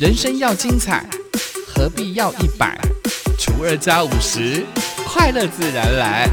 人生要精彩，何必要一百除二加五十？快乐自然来。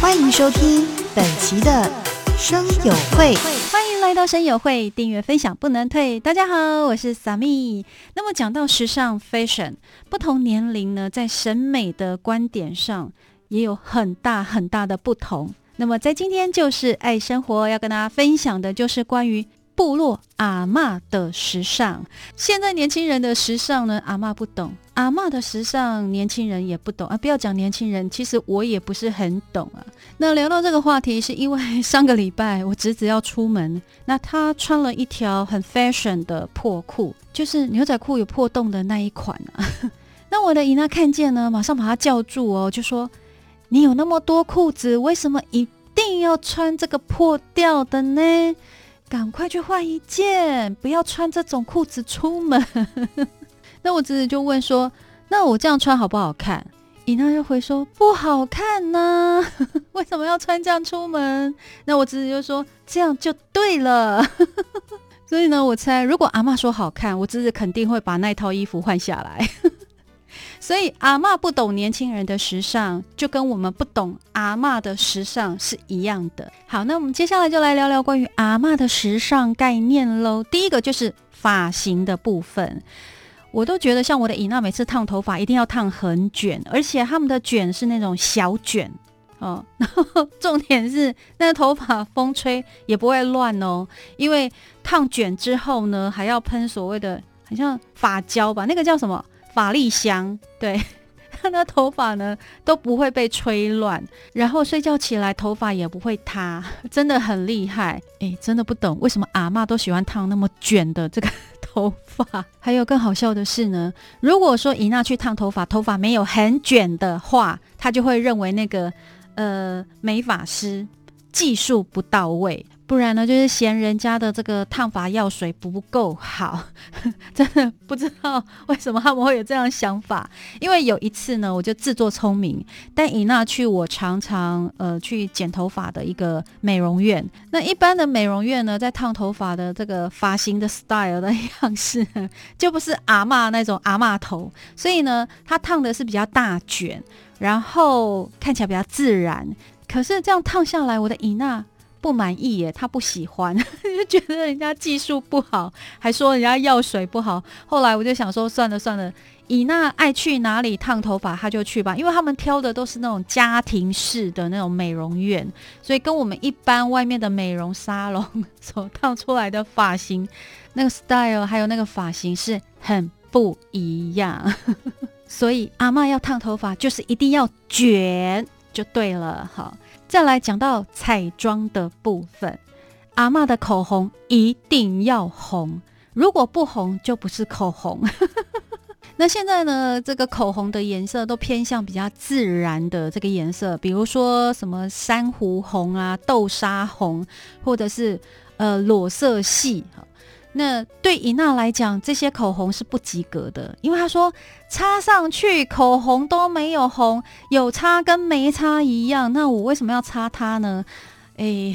欢迎收听本期的生友会。欢迎来到生友会，订阅分享不能退。大家好，我是 Sami。那么讲到时尚 fashion，不同年龄呢，在审美的观点上也有很大很大的不同。那么在今天就是爱生活要跟大家分享的，就是关于部落阿嬷的时尚。现在年轻人的时尚呢，阿嬷不懂；阿嬷的时尚，年轻人也不懂啊。不要讲年轻人，其实我也不是很懂啊。那聊到这个话题，是因为上个礼拜我侄子要出门，那他穿了一条很 fashion 的破裤，就是牛仔裤有破洞的那一款啊。那我的姨娜看见呢，马上把他叫住哦，就说。你有那么多裤子，为什么一定要穿这个破掉的呢？赶快去换一件，不要穿这种裤子出门。那我侄子就问说：“那我这样穿好不好看？”伊娜就回说：“不好看呐，为什么要穿这样出门？”那我侄子就说：“这样就对了。”所以呢，我猜如果阿妈说好看，我侄子肯定会把那套衣服换下来。所以阿妈不懂年轻人的时尚，就跟我们不懂阿妈的时尚是一样的。好，那我们接下来就来聊聊关于阿妈的时尚概念喽。第一个就是发型的部分，我都觉得像我的姨娜每次烫头发一定要烫很卷，而且他们的卷是那种小卷哦。然 后重点是那个头发风吹也不会乱哦，因为烫卷之后呢，还要喷所谓的很像发胶吧，那个叫什么？法力香，对 他的头发呢都不会被吹乱，然后睡觉起来头发也不会塌，真的很厉害。哎，真的不懂为什么阿妈都喜欢烫那么卷的这个头发。还有更好笑的是呢，如果说伊娜去烫头发，头发没有很卷的话，她就会认为那个呃美发师技术不到位。不然呢，就是嫌人家的这个烫发药水不够好，真的不知道为什么他们会有这样想法。因为有一次呢，我就自作聪明，带伊娜去我常常呃去剪头发的一个美容院。那一般的美容院呢，在烫头发的这个发型的 style 的样式，就不是阿嬷那种阿嬷头，所以呢，他烫的是比较大卷，然后看起来比较自然。可是这样烫下来，我的伊娜。不满意耶，他不喜欢，就觉得人家技术不好，还说人家药水不好。后来我就想说，算了算了，以那爱去哪里烫头发他就去吧，因为他们挑的都是那种家庭式的那种美容院，所以跟我们一般外面的美容沙龙所烫出来的发型，那个 style 还有那个发型是很不一样。所以阿妈要烫头发，就是一定要卷就对了，好。再来讲到彩妆的部分，阿妈的口红一定要红，如果不红就不是口红。那现在呢，这个口红的颜色都偏向比较自然的这个颜色，比如说什么珊瑚红啊、豆沙红，或者是呃裸色系。那对尹娜来讲，这些口红是不及格的，因为她说擦上去口红都没有红，有擦跟没擦一样。那我为什么要擦它呢？哎，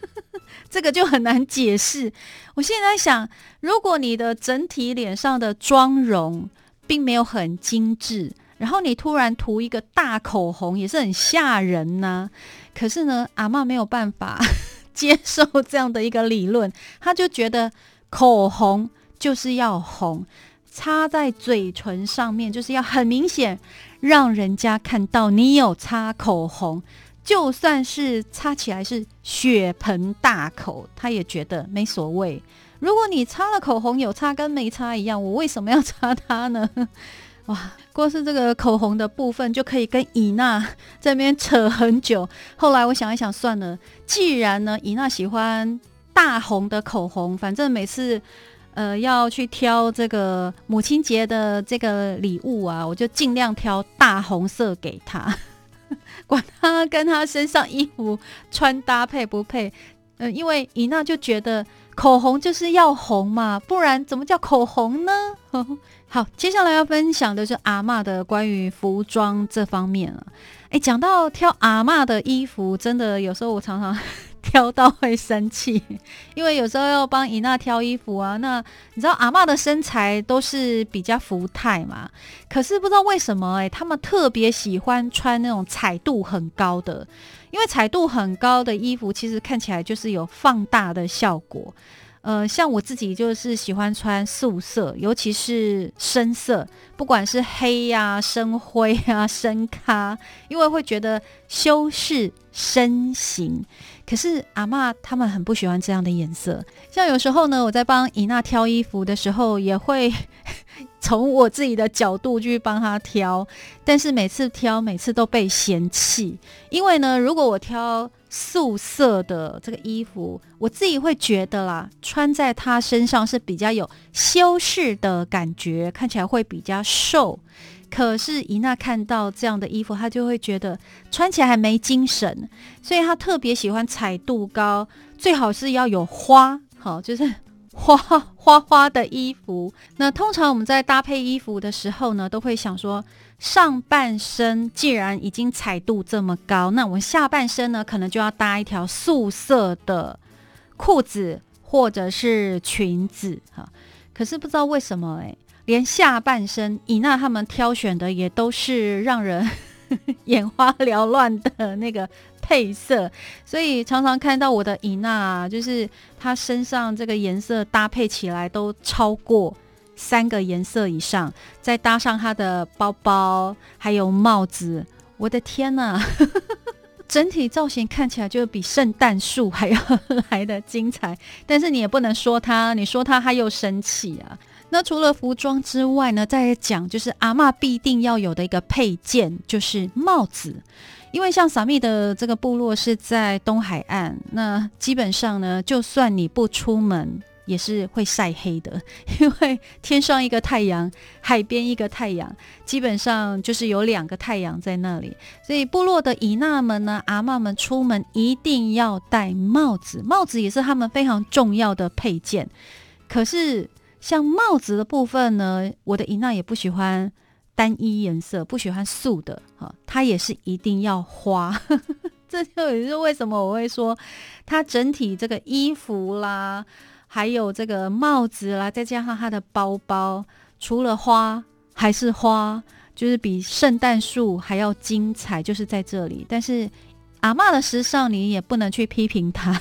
这个就很难解释。我现在想，如果你的整体脸上的妆容并没有很精致，然后你突然涂一个大口红，也是很吓人呐。可是呢，阿妈没有办法 接受这样的一个理论，她就觉得。口红就是要红，擦在嘴唇上面就是要很明显，让人家看到你有擦口红。就算是擦起来是血盆大口，他也觉得没所谓。如果你擦了口红有擦跟没擦一样，我为什么要擦它呢？哇，光是这个口红的部分就可以跟伊娜这边扯很久。后来我想一想，算了，既然呢，伊娜喜欢。大红的口红，反正每次，呃，要去挑这个母亲节的这个礼物啊，我就尽量挑大红色给她，管她跟她身上衣服穿搭配不配。嗯，因为伊娜就觉得口红就是要红嘛，不然怎么叫口红呢？好，接下来要分享的是阿妈的关于服装这方面了。哎，讲到挑阿妈的衣服，真的有时候我常常。挑到会生气，因为有时候要帮伊娜挑衣服啊。那你知道阿妈的身材都是比较福态嘛？可是不知道为什么哎，他们特别喜欢穿那种彩度很高的，因为彩度很高的衣服其实看起来就是有放大的效果。呃，像我自己就是喜欢穿素色，尤其是深色，不管是黑呀、深灰啊、深咖，因为会觉得修饰身形。可是阿妈他们很不喜欢这样的颜色。像有时候呢，我在帮尹娜挑衣服的时候，也会从我自己的角度去帮他挑，但是每次挑，每次都被嫌弃。因为呢，如果我挑。素色的这个衣服，我自己会觉得啦，穿在他身上是比较有修饰的感觉，看起来会比较瘦。可是伊娜看到这样的衣服，她就会觉得穿起来还没精神，所以她特别喜欢彩度高，最好是要有花，好，就是花花花的衣服。那通常我们在搭配衣服的时候呢，都会想说。上半身既然已经彩度这么高，那我们下半身呢，可能就要搭一条素色的裤子或者是裙子哈。可是不知道为什么哎，连下半身伊娜他们挑选的也都是让人 眼花缭乱的那个配色，所以常常看到我的伊娜，就是她身上这个颜色搭配起来都超过。三个颜色以上，再搭上她的包包，还有帽子，我的天呐！整体造型看起来就比圣诞树还要 来的精彩。但是你也不能说他，你说他他又生气啊。那除了服装之外呢，再讲就是阿妈必定要有的一个配件，就是帽子。因为像萨密的这个部落是在东海岸，那基本上呢，就算你不出门。也是会晒黑的，因为天上一个太阳，海边一个太阳，基本上就是有两个太阳在那里。所以部落的姨娜们呢，阿妈们出门一定要戴帽子，帽子也是他们非常重要的配件。可是像帽子的部分呢，我的姨娜也不喜欢单一颜色，不喜欢素的，哈，她也是一定要花。这就也是为什么我会说，它整体这个衣服啦。还有这个帽子啦，再加上他的包包，除了花还是花，就是比圣诞树还要精彩，就是在这里。但是阿妈的时尚，你也不能去批评他，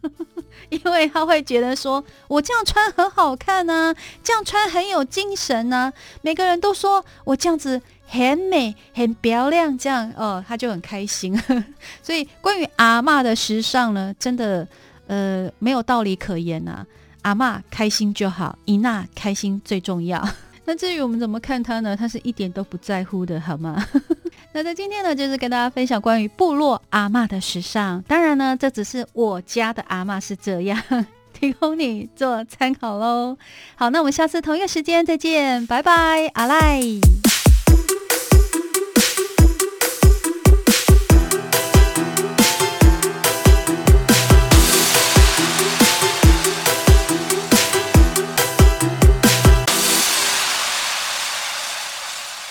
因为他会觉得说我这样穿很好看呢，这样穿很有精神呢。每个人都说我这样子很美、很漂亮，这样哦，他就很开心。所以关于阿妈的时尚呢，真的。呃，没有道理可言呐。阿妈开心就好，伊娜开心最重要。那至于我们怎么看她呢？她是一点都不在乎的，好吗？那在今天呢，就是跟大家分享关于部落阿妈的时尚。当然呢，这只是我家的阿妈是这样，提供你做参考喽。好，那我们下次同一个时间再见，拜拜，阿赖。